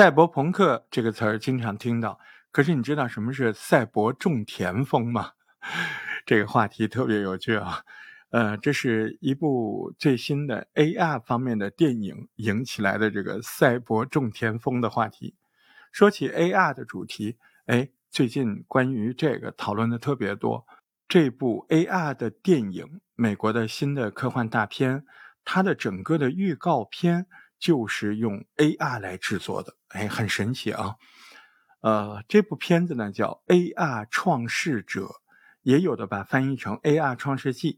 赛博朋克这个词儿经常听到，可是你知道什么是赛博种田风吗？这个话题特别有趣啊。呃，这是一部最新的 AR 方面的电影引起来的这个赛博种田风的话题。说起 AR 的主题，哎，最近关于这个讨论的特别多。这部 AR 的电影，美国的新的科幻大片，它的整个的预告片就是用 AR 来制作的，哎，很神奇啊。呃，这部片子呢叫《AR 创世者》，也有的把翻译成《AR 创世纪》。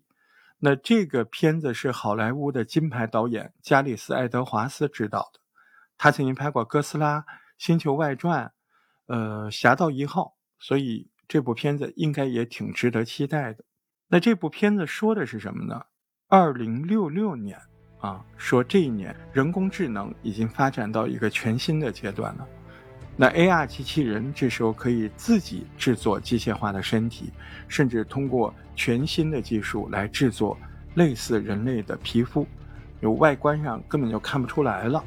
那这个片子是好莱坞的金牌导演加里斯·爱德华斯执导的，他曾经拍过《哥斯拉》《星球外传》，呃，《侠盗一号》，所以这部片子应该也挺值得期待的。那这部片子说的是什么呢？二零六六年啊，说这一年人工智能已经发展到一个全新的阶段了。那 AR 机器人这时候可以自己制作机械化的身体，甚至通过全新的技术来制作类似人类的皮肤，有外观上根本就看不出来了。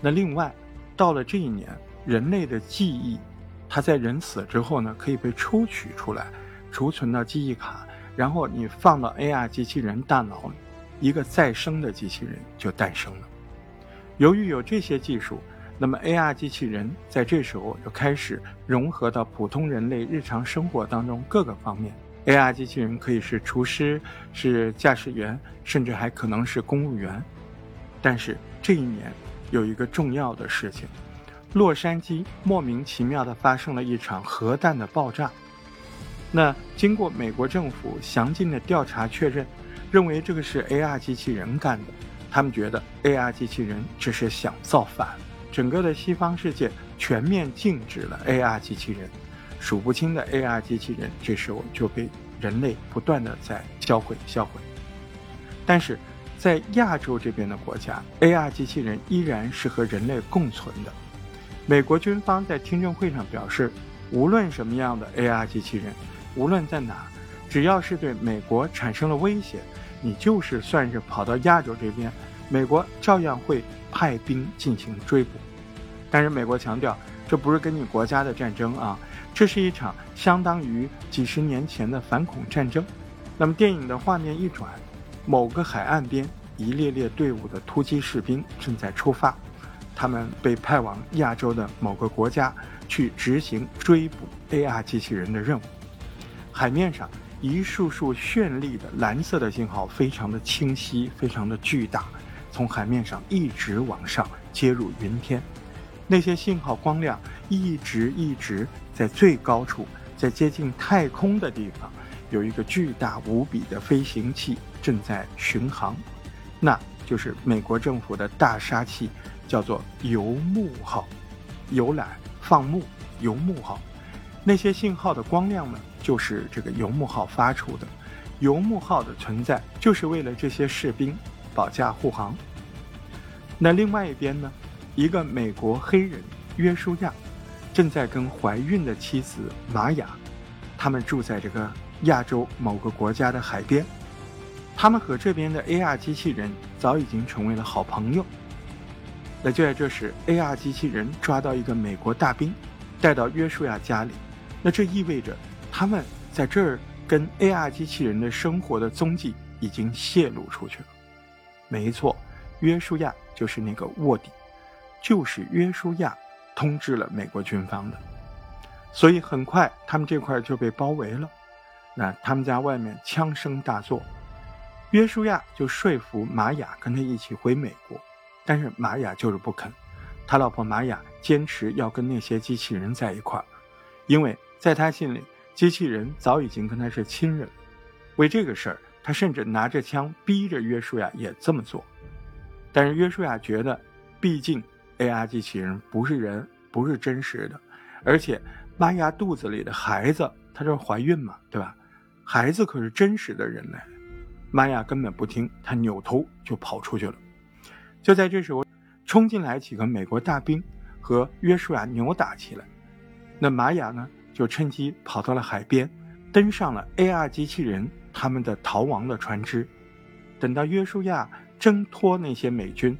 那另外，到了这一年，人类的记忆，它在人死之后呢，可以被抽取出来，储存到记忆卡，然后你放到 AR 机器人大脑里，一个再生的机器人就诞生了。由于有这些技术。那么，AR 机器人在这时候就开始融合到普通人类日常生活当中各个方面。AR 机器人可以是厨师，是驾驶员，甚至还可能是公务员。但是这一年有一个重要的事情：洛杉矶莫名其妙地发生了一场核弹的爆炸。那经过美国政府详尽的调查确认，认为这个是 AR 机器人干的。他们觉得 AR 机器人只是想造反。整个的西方世界全面禁止了 AR 机器人，数不清的 AR 机器人这时候就被人类不断的在销毁销毁。但是在亚洲这边的国家，AR 机器人依然是和人类共存的。美国军方在听证会上表示，无论什么样的 AR 机器人，无论在哪，只要是对美国产生了威胁，你就是算是跑到亚洲这边，美国照样会派兵进行追捕。但是美国强调，这不是跟你国家的战争啊，这是一场相当于几十年前的反恐战争。那么电影的画面一转，某个海岸边，一列列队伍的突击士兵正在出发，他们被派往亚洲的某个国家去执行追捕 AR 机器人的任务。海面上一束束绚丽的蓝色的信号，非常的清晰，非常的巨大，从海面上一直往上接入云天。那些信号光亮一直一直在最高处，在接近太空的地方，有一个巨大无比的飞行器正在巡航，那就是美国政府的大杀器，叫做游牧号，游览放牧游牧号。那些信号的光亮呢，就是这个游牧号发出的。游牧号的存在就是为了这些士兵保驾护航。那另外一边呢？一个美国黑人约书亚，正在跟怀孕的妻子玛雅，他们住在这个亚洲某个国家的海边。他们和这边的 AR 机器人早已经成为了好朋友。那就在这时，AR 机器人抓到一个美国大兵，带到约书亚家里。那这意味着他们在这儿跟 AR 机器人的生活的踪迹已经泄露出去了。没错，约书亚就是那个卧底。就是约书亚通知了美国军方的，所以很快他们这块就被包围了。那他们家外面枪声大作，约书亚就说服玛雅跟他一起回美国，但是玛雅就是不肯，他老婆玛雅坚持要跟那些机器人在一块儿，因为在他心里，机器人早已经跟他是亲人。为这个事儿，他甚至拿着枪逼着约书亚也这么做，但是约书亚觉得，毕竟。AR 机器人不是人，不是真实的，而且玛雅肚子里的孩子，她这怀孕嘛，对吧？孩子可是真实的人类，玛雅根本不听，她扭头就跑出去了。就在这时候，冲进来几个美国大兵和约书亚扭打起来，那玛雅呢就趁机跑到了海边，登上了 AR 机器人他们的逃亡的船只。等到约书亚挣脱那些美军，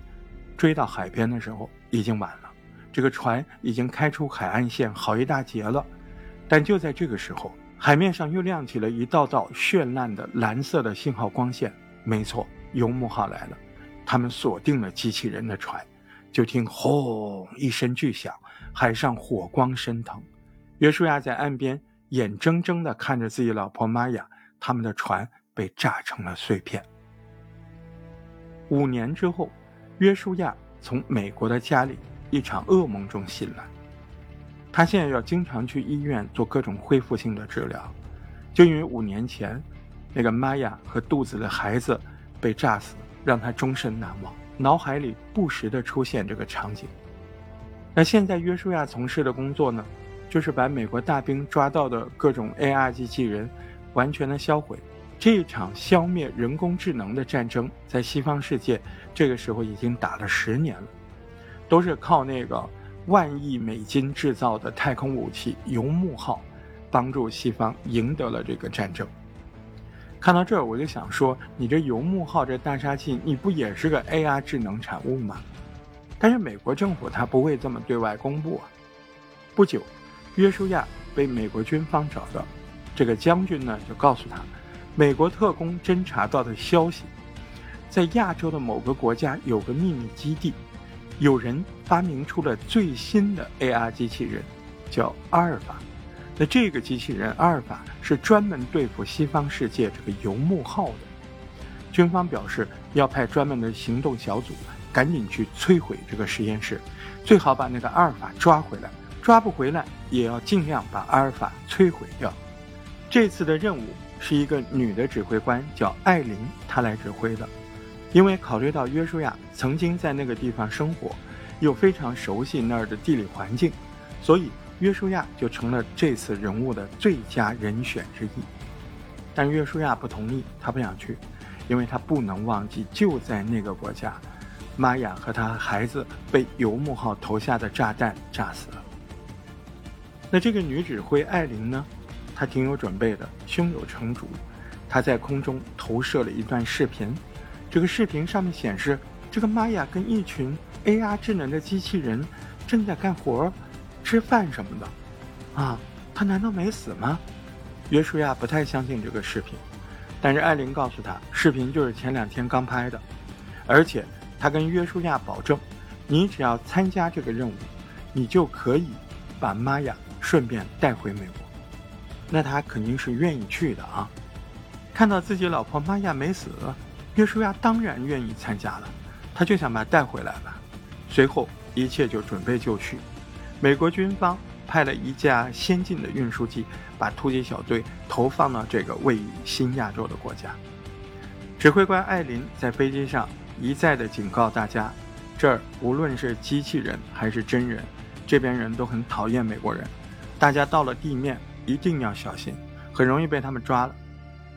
追到海边的时候。已经晚了，这个船已经开出海岸线好一大截了。但就在这个时候，海面上又亮起了一道道绚烂的蓝色的信号光线。没错，游牧号来了，他们锁定了机器人的船。就听轰一声巨响，海上火光升腾。约书亚在岸边眼睁睁地看着自己老婆玛雅他们的船被炸成了碎片。五年之后，约书亚从美国的家里一场噩梦中醒来。他现在要经常去医院做各种恢复性的治疗，就因为五年前那个玛雅和肚子的孩子被炸死，让他终身难忘。脑海里不时地出现这个场景。那现在约书亚从事的工作呢，就是把美国大兵抓到的各种 AR 机器人完全的销毁。这一场消灭人工智能的战争，在西方世界这个时候已经打了十年了，都是靠那个万亿美金制造的太空武器“游牧号”帮助西方赢得了这个战争。看到这儿，我就想说，你这游牧号这大杀器，你不也是个 AR 智能产物吗？但是美国政府他不会这么对外公布啊。不久，约书亚被美国军方找到，这个将军呢就告诉他，美国特工侦查到的消息，在亚洲的某个国家有个秘密基地，有人发明出了最新的 AR 机器人，叫阿尔法。那这个机器人阿尔法是专门对付西方世界这个游牧号的。军方表示要派专门的行动小组，赶紧去摧毁这个实验室，最好把那个阿尔法抓回来。抓不回来，也要尽量把阿尔法摧毁掉。这次的任务是一个女的指挥官，叫艾琳，她来指挥的。因为考虑到约书亚曾经在那个地方生活，又非常熟悉那儿的地理环境，所以。约书亚就成了这次人物的最佳人选之一，但约书亚不同意，他不想去，因为他不能忘记就在那个国家，玛雅和他孩子被游牧号投下的炸弹炸死了。那这个女指挥艾琳呢？她挺有准备的，胸有成竹。她在空中投射了一段视频，这个视频上面显示，这个玛雅跟一群 AR 智能的机器人正在干活。吃饭什么的，啊，她难道没死吗？约书亚不太相信这个视频，但是艾琳告诉他，视频就是前两天刚拍的，而且他跟约书亚保证，你只要参加这个任务，你就可以把玛雅顺便带回美国。那他肯定是愿意去的啊！看到自己老婆玛雅没死，约书亚当然愿意参加了，他就想把她带回来了。随后一切就准备就绪。美国军方派了一架先进的运输机，把突击小队投放到这个位于新亚洲的国家。指挥官艾琳在飞机上一再的警告大家：这儿无论是机器人还是真人，这边人都很讨厌美国人。大家到了地面一定要小心，很容易被他们抓了。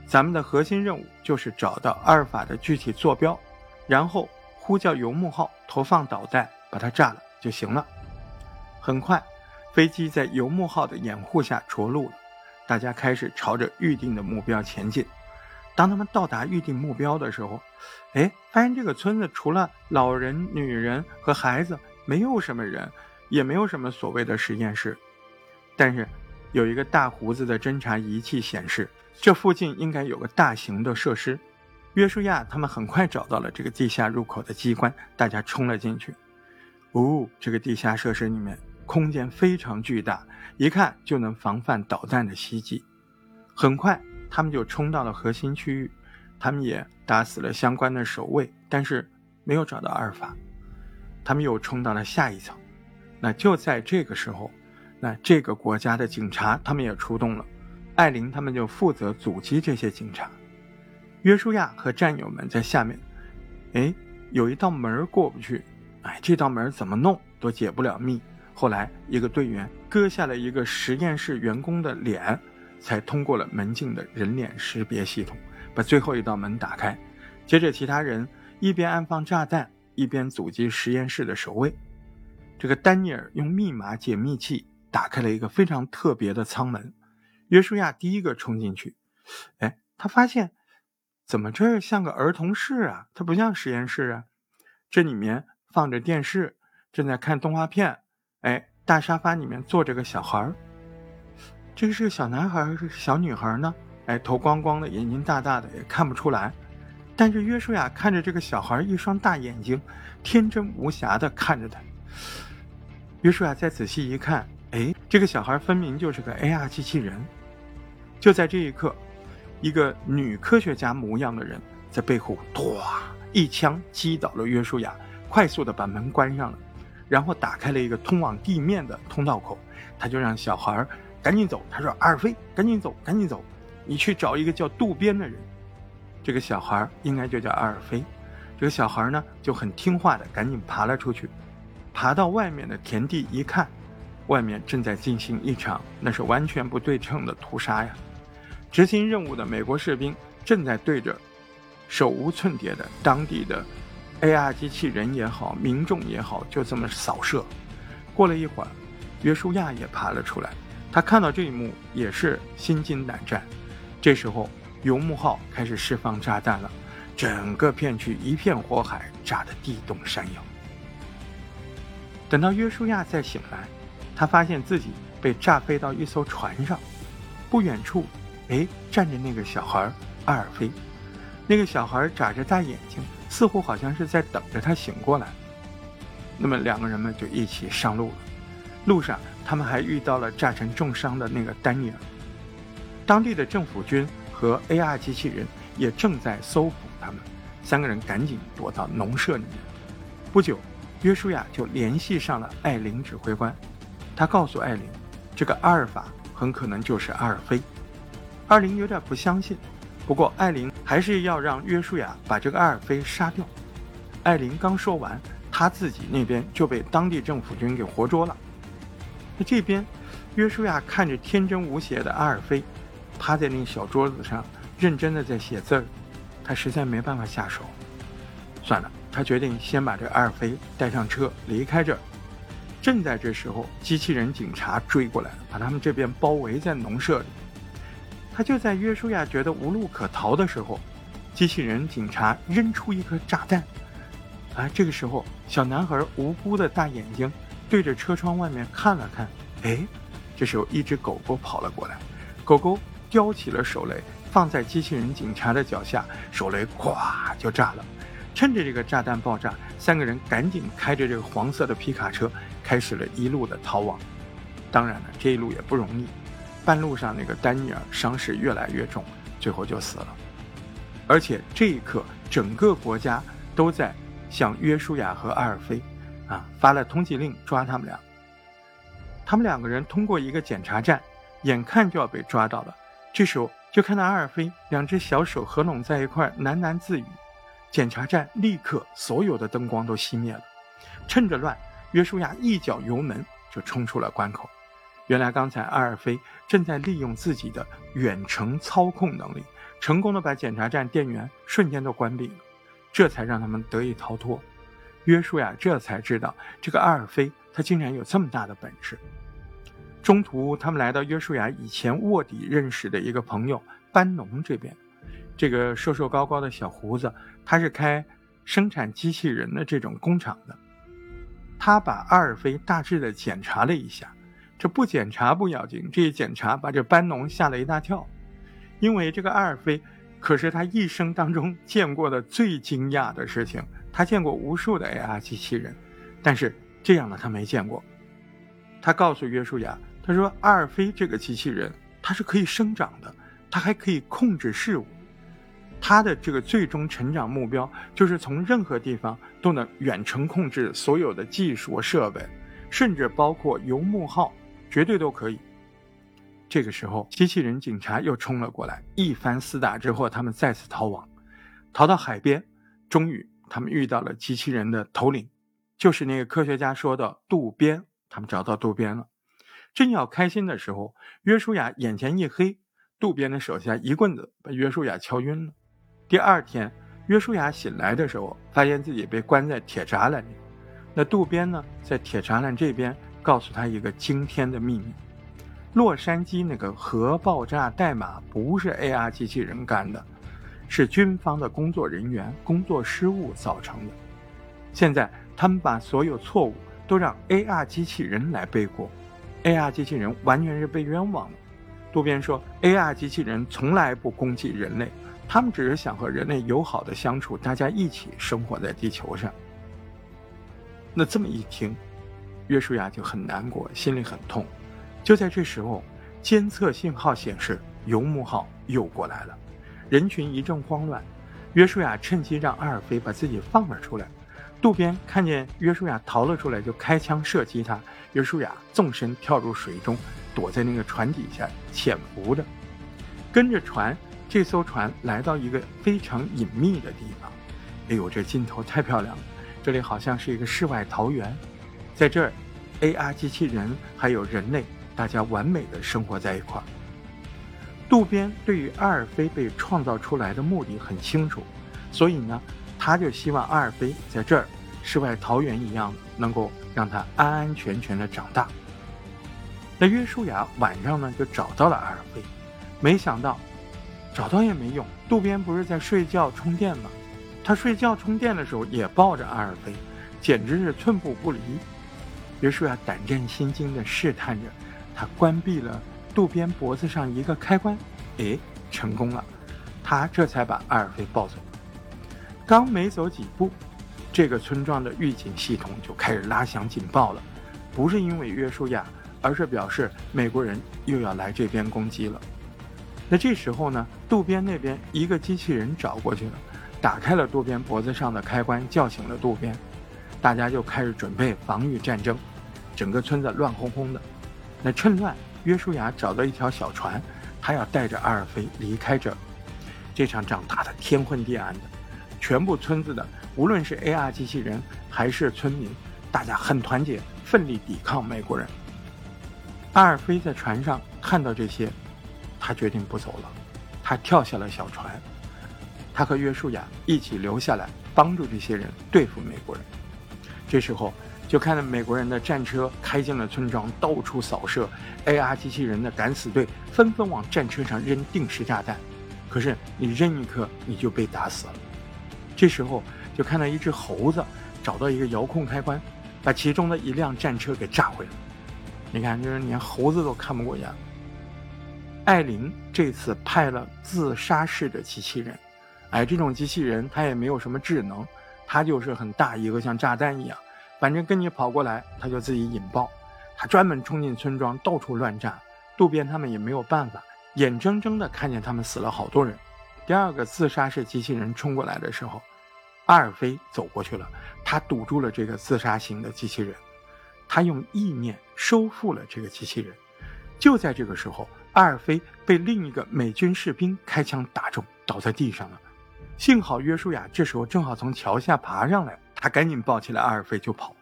咱们的核心任务就是找到阿尔法的具体坐标，然后呼叫游牧号投放导弹，把它炸了就行了。很快，飞机在游牧号的掩护下着陆了。大家开始朝着预定的目标前进。当他们到达预定目标的时候，哎，发现这个村子除了老人、女人和孩子，没有什么人，也没有什么所谓的实验室。但是，有一个大胡子的侦察仪器显示，这附近应该有个大型的设施。约书亚他们很快找到了这个地下入口的机关，大家冲了进去。哦，这个地下设施里面。空间非常巨大，一看就能防范导弹的袭击。很快，他们就冲到了核心区域，他们也打死了相关的守卫，但是没有找到阿尔法。他们又冲到了下一层。那就在这个时候，那这个国家的警察他们也出动了，艾琳他们就负责阻击这些警察。约书亚和战友们在下面，哎，有一道门过不去，哎，这道门怎么弄都解不了密。后来，一个队员割下了一个实验室员工的脸，才通过了门禁的人脸识别系统，把最后一道门打开。接着，其他人一边安放炸弹，一边阻击实验室的守卫。这个丹尼尔用密码解密器打开了一个非常特别的舱门。约书亚第一个冲进去，哎，他发现怎么这儿像个儿童室啊？它不像实验室啊！这里面放着电视，正在看动画片。哎，大沙发里面坐着个小孩儿。这个是个小男孩还是小女孩呢？哎，头光光的，眼睛大大的，也看不出来。但是约书亚看着这个小孩，一双大眼睛，天真无瑕的看着他。约书亚再仔细一看，哎，这个小孩分明就是个 AR 机器人。就在这一刻，一个女科学家模样的人在背后，唰一枪击倒了约书亚，快速的把门关上了，然后打开了一个通往地面的通道口。他就让小孩赶紧走，他说：“阿尔菲，赶紧走，赶紧走，你去找一个叫渡边的人。”这个小孩应该就叫阿尔菲，这个小孩呢就很听话的赶紧爬了出去，爬到外面的田地一看，外面正在进行一场那是完全不对称的屠杀呀！执行任务的美国士兵正在对着手无寸铁的当地的 AR 机器人也好，民众也好，就这么扫射。过了一会儿，约书亚也爬了出来，他看到这一幕也是心惊胆战。这时候。游牧号开始释放炸弹了，整个片区一片火海，炸得地动山摇。等到约书亚再醒来，他发现自己被炸飞到一艘船上，不远处，哎，站着那个小孩阿尔菲。那个小孩眨着大眼睛，似乎好像是在等着他醒过来。那么两个人们就一起上路了。路上，他们还遇到了炸成重伤的那个丹尼尔。当地的政府军。和 AR 机器人也正在搜捕他们，三个人赶紧躲到农舍里面。不久，约书亚就联系上了艾琳指挥官，他告诉艾琳，这个阿尔法很可能就是阿尔菲。艾琳有点不相信，不过艾琳还是要让约书亚把这个阿尔菲杀掉。艾琳刚说完，他自己那边就被当地政府军给活捉了。那这边，约书亚看着天真无邪的阿尔菲。趴在那小桌子上，认真的在写字儿，他实在没办法下手。算了，他决定先把这阿尔菲带上车离开这儿。正在这时候，机器人警察追过来了，把他们这边包围在农舍里。他就在约书亚觉得无路可逃的时候，机器人警察扔出一颗炸弹。啊，这个时候，小男孩无辜的大眼睛对着车窗外面看了看，哎，这时候一只狗狗跑了过来，狗狗。叼起了手雷，放在机器人警察的脚下，手雷咵就炸了。趁着这个炸弹爆炸，三个人赶紧开着这个黄色的皮卡车，开始了一路的逃亡。当然了，这一路也不容易，半路上那个丹尼尔伤势越来越重，最后就死了。而且这一刻，整个国家都在向约书亚和阿尔菲，啊，发了通缉令抓他们俩。他们两个人通过一个检查站，眼看就要被抓到了。这时候，就看到阿尔菲两只小手合拢在一块，喃喃自语。检查站立刻所有的灯光都熄灭了。趁着乱，约书亚一脚油门就冲出了关口。原来刚才阿尔菲正在利用自己的远程操控能力，成功的把检查站电源瞬间都关闭了，这才让他们得以逃脱。约书亚这才知道，这个阿尔菲他竟然有这么大的本事。中途，他们来到约书亚以前卧底认识的一个朋友班农这边。这个瘦瘦高高的小胡子，他是开生产机器人的这种工厂的。他把阿尔菲大致的检查了一下，这不检查不要紧，这一检查把这班农吓了一大跳，因为这个阿尔菲可是他一生当中见过的最惊讶的事情。他见过无数的 AR 机器人，但是这样的他没见过。他告诉约书亚。他说：“阿尔菲这个机器人，它是可以生长的，它还可以控制事物。他的这个最终成长目标，就是从任何地方都能远程控制所有的技术设备，甚至包括游牧号，绝对都可以。”这个时候，机器人警察又冲了过来，一番厮打之后，他们再次逃亡，逃到海边，终于他们遇到了机器人的头领，就是那个科学家说的渡边。他们找到渡边了。正要开心的时候，约书亚眼前一黑，渡边的手下一棍子把约书亚敲晕了。第二天，约书亚醒来的时候，发现自己被关在铁栅栏里。那渡边呢，在铁栅栏这边告诉他一个惊天的秘密：洛杉矶那个核爆炸代码不是 AR 机器人干的，是军方的工作人员工作失误造成的。现在他们把所有错误都让 AR 机器人来背锅，AR 机器人完全是被冤枉的。渡边说，AR 机器人从来不攻击人类，他们只是想和人类友好的相处，大家一起生活在地球上。那这么一听，约书亚就很难过，心里很痛。就在这时候，监测信号显示游牧号又过来了，人群一阵慌乱。约书亚趁机让阿尔菲把自己放了出来。渡边看见约书亚逃了出来，就开枪射击他。约书亚纵身跳入水中，躲在那个船底下潜伏着，跟着船。这艘船来到一个非常隐秘的地方。哎呦，这镜头太漂亮了！这里好像是一个世外桃源，在这儿，AR 机器人还有人类，大家完美的生活在一块儿。渡边对于阿尔菲被创造出来的目的很清楚，所以呢，他就希望阿尔菲在这儿世外桃源一样，能够让他安安全全的长大。那约书亚晚上呢就找到了阿尔菲，没想到找到也没用，渡边不是在睡觉充电吗？他睡觉充电的时候也抱着阿尔菲，简直是寸步不离。约书亚胆战心惊地试探着，他关闭了。渡边脖子上一个开关，哎，成功了，他这才把阿尔菲抱走。刚没走几步，这个村庄的预警系统就开始拉响警报了，不是因为约书亚，而是表示美国人又要来这边攻击了。那这时候呢，渡边那边一个机器人找过去了，打开了渡边脖子上的开关，叫醒了渡边，大家就开始准备防御战争，整个村子乱哄哄的。那趁乱。约书亚找到一条小船，他要带着阿尔菲离开这。这场仗打得天昏地暗的，全部村子的，无论是 AR 机器人还是村民，大家很团结，奋力抵抗美国人。阿尔菲在船上看到这些，他决定不走了，他跳下了小船，他和约书亚一起留下来帮助这些人对付美国人。这时候。就看到美国人的战车开进了村庄，到处扫射，AR 机器人的敢死队纷纷往战车上扔定时炸弹，可是你扔一颗你就被打死了。这时候就看到一只猴子找到一个遥控开关，把其中的一辆战车给炸毁了。你看，就是连猴子都看不过眼。艾琳这次派了自杀式的机器人，哎，这种机器人它也没有什么智能，它就是很大一个像炸弹一样。反正跟你跑过来，它就自己引爆。他专门冲进村庄，到处乱炸。渡边他们也没有办法，眼睁睁地看见他们死了好多人。第二个自杀式机器人冲过来的时候，阿尔菲走过去了，他堵住了这个自杀型的机器人，他用意念收复了这个机器人。就在这个时候，阿尔菲被另一个美军士兵开枪打中，倒在地上了。幸好约书亚这时候正好从桥下爬上来。他赶紧抱起了阿尔菲就跑，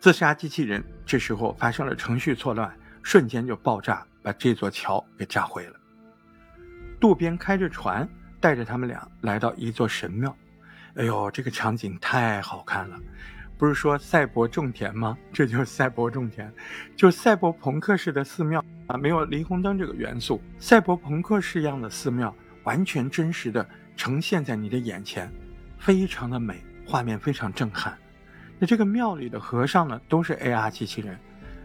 自杀机器人这时候发生了程序错乱，瞬间就爆炸，把这座桥给炸毁了。渡边开着船带着他们俩来到一座神庙，哎呦，这个场景太好看了！不是说赛博种田吗？这就是赛博种田，就是赛博朋克式的寺庙啊，没有霓虹灯这个元素，赛博朋克式样的寺庙，完全真实的呈现在你的眼前，非常的美。画面非常震撼，那这个庙里的和尚呢，都是 AR 机器人。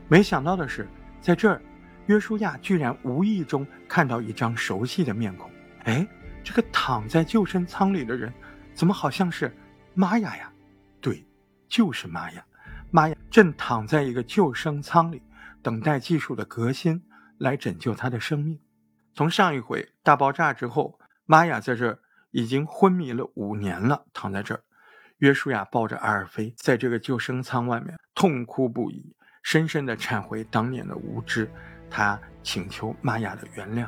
没想到的是，在这儿，约书亚居然无意中看到一张熟悉的面孔。哎，这个躺在救生舱里的人，怎么好像是玛雅呀？对，就是玛雅。玛雅正躺在一个救生舱里，等待技术的革新来拯救他的生命。从上一回大爆炸之后，玛雅在这儿已经昏迷了五年了，躺在这儿。约书亚抱着阿尔菲，在这个救生舱外面痛哭不已，深深地忏悔当年的无知。他请求玛雅的原谅。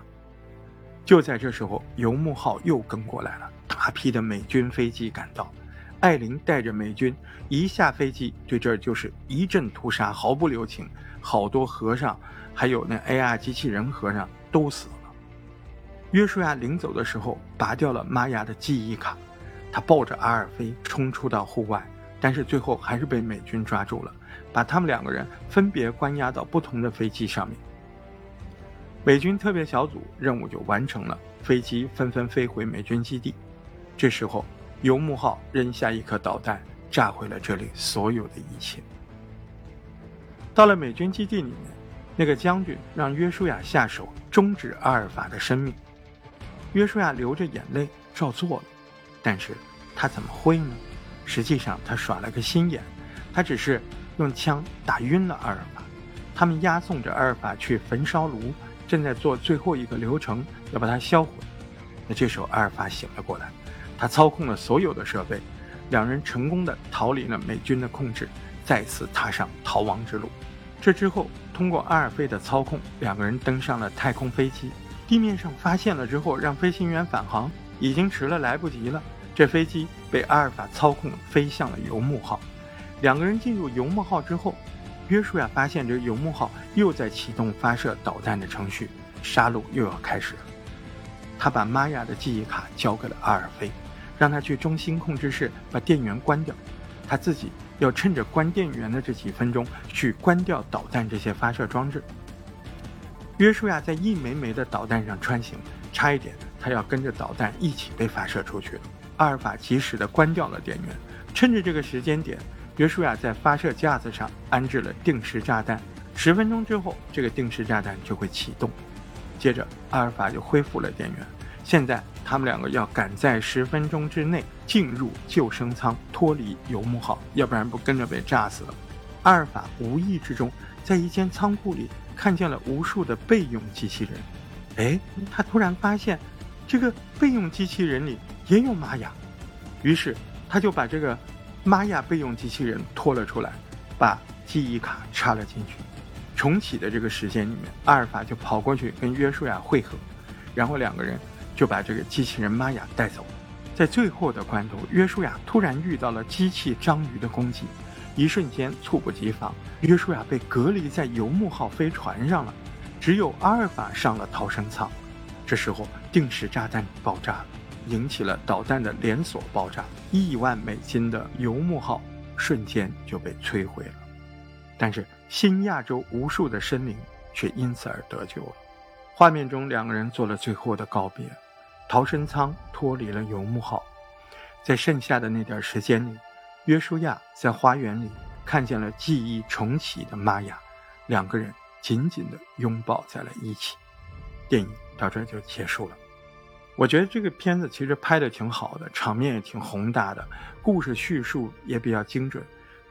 就在这时候，游牧号又跟过来了，大批的美军飞机赶到。艾琳带着美军一下飞机，对这就是一阵屠杀，毫不留情。好多和尚，还有那 AR 机器人和尚都死了。约书亚临走的时候，拔掉了玛雅的记忆卡。他抱着阿尔菲冲出到户外，但是最后还是被美军抓住了，把他们两个人分别关押到不同的飞机上面。美军特别小组任务就完成了，飞机纷纷飞回美军基地。这时候，游牧号扔下一颗导弹，炸毁了这里所有的一切。到了美军基地里面，那个将军让约书亚下手终止阿尔法的生命。约书亚流着眼泪照做了，但是他怎么会呢？实际上他耍了个心眼，他只是用枪打晕了阿尔法。他们押送着阿尔法去焚烧炉，正在做最后一个流程，要把它销毁。那这时候阿尔法醒了过来，他操控了所有的设备，两人成功的逃离了美军的控制，再次踏上逃亡之路。这之后，通过阿尔菲的操控，两个人登上了太空飞机。地面上发现了之后，让飞行员返航，已经迟了，来不及了。这飞机被阿尔法操控，飞向了游牧号。两个人进入游牧号之后，约书亚发现这游牧号又在启动发射导弹的程序，杀戮又要开始了。他把玛雅的记忆卡交给了阿尔菲，让他去中心控制室把电源关掉，他自己要趁着关电源的这几分钟去关掉导弹这些发射装置。约书亚在一枚枚的导弹上穿行，差一点他要跟着导弹一起被发射出去了。阿尔法及时的关掉了电源，趁着这个时间点，约书亚在发射架子上安置了定时炸弹。十分钟之后，这个定时炸弹就会启动。接着，阿尔法就恢复了电源。现在，他们两个要赶在十分钟之内进入救生舱，脱离游牧号，要不然不跟着被炸死了。阿尔法无意之中在一间仓库里。看见了无数的备用机器人，哎，他突然发现，这个备用机器人里也有玛雅，于是他就把这个玛雅备用机器人拖了出来，把记忆卡插了进去。重启的这个时间里面，阿尔法就跑过去跟约书亚会合，然后两个人就把这个机器人玛雅带走。在最后的关头，约书亚突然遇到了机器章鱼的攻击。一瞬间猝不及防，约书亚被隔离在游牧号飞船上了，只有阿尔法上了逃生舱。这时候定时炸弹爆炸了，引起了导弹的连锁爆炸，亿万美金的游牧号瞬间就被摧毁了。但是新亚洲无数的生灵却因此而得救了。画面中两个人做了最后的告别，逃生舱脱离了游牧号，在剩下的那点时间里。约书亚在花园里看见了记忆重启的玛雅，两个人紧紧地拥抱在了一起。电影到这就结束了。我觉得这个片子其实拍的挺好的，场面也挺宏大的，故事叙述也比较精准，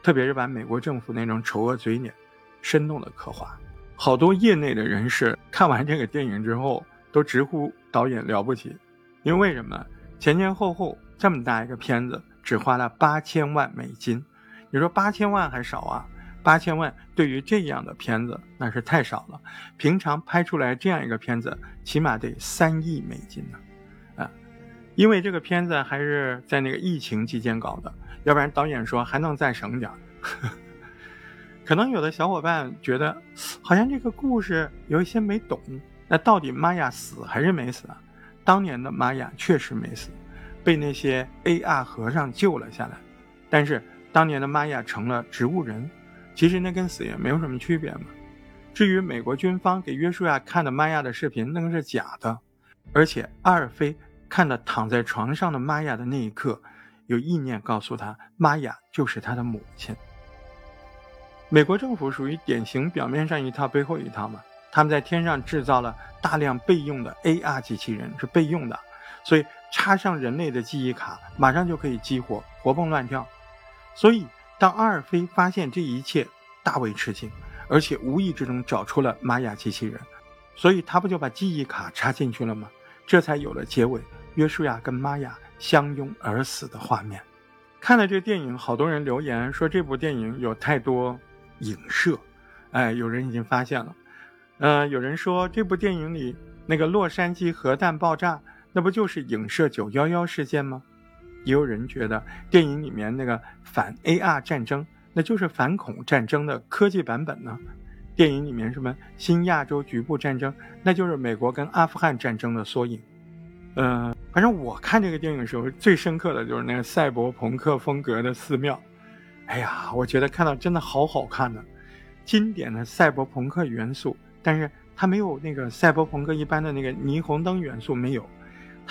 特别是把美国政府那种丑恶嘴脸生动的刻画。好多业内的人士看完这个电影之后都直呼导演了不起，因为什么？前前后后这么大一个片子。只花了八千万美金，你说八千万还少啊？八千万对于这样的片子那是太少了。平常拍出来这样一个片子，起码得三亿美金呢，啊，因为这个片子还是在那个疫情期间搞的，要不然导演说还能再省点。可能有的小伙伴觉得，好像这个故事有一些没懂。那到底玛雅死还是没死啊？当年的玛雅确实没死。被那些 AR 和尚救了下来，但是当年的玛雅成了植物人，其实那跟死也没有什么区别嘛。至于美国军方给约书亚看的玛雅的视频，那个是假的，而且阿尔菲看到躺在床上的玛雅的那一刻，有意念告诉他，玛雅就是他的母亲。美国政府属于典型表面上一套背后一套嘛，他们在天上制造了大量备用的 AR 机器人，是备用的，所以。插上人类的记忆卡，马上就可以激活，活蹦乱跳。所以，当阿尔菲发现这一切，大为吃惊，而且无意之中找出了玛雅机器人，所以他不就把记忆卡插进去了吗？这才有了结尾，约书亚跟玛雅相拥而死的画面。看了这电影，好多人留言说这部电影有太多影射，哎，有人已经发现了。呃，有人说这部电影里那个洛杉矶核弹爆炸。那不就是影射九幺幺事件吗？也有人觉得电影里面那个反 AR 战争，那就是反恐战争的科技版本呢。电影里面什么新亚洲局部战争，那就是美国跟阿富汗战争的缩影。嗯，反正我看这个电影的时候，最深刻的就是那个赛博朋克风格的寺庙。哎呀，我觉得看到真的好好看呢，经典的赛博朋克元素，但是它没有那个赛博朋克一般的那个霓虹灯元素没有。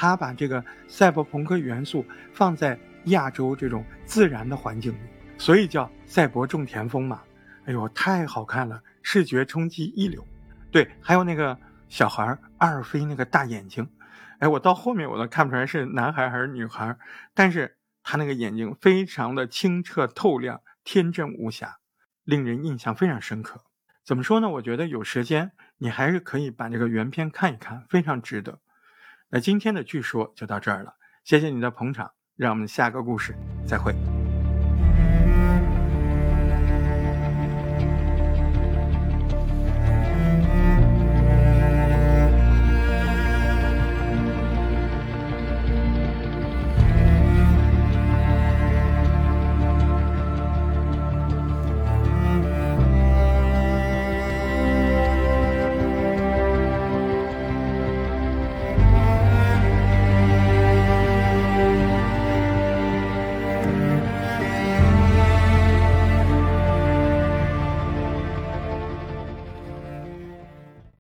他把这个赛博朋克元素放在亚洲这种自然的环境里，所以叫赛博种田风嘛。哎呦，太好看了，视觉冲击一流。对，还有那个小孩阿尔菲那个大眼睛，哎，我到后面我都看不出来是男孩还是女孩，但是他那个眼睛非常的清澈透亮，天真无瑕，令人印象非常深刻。怎么说呢？我觉得有时间你还是可以把这个原片看一看，非常值得。那今天的剧说就到这儿了，谢谢你的捧场，让我们下个故事再会。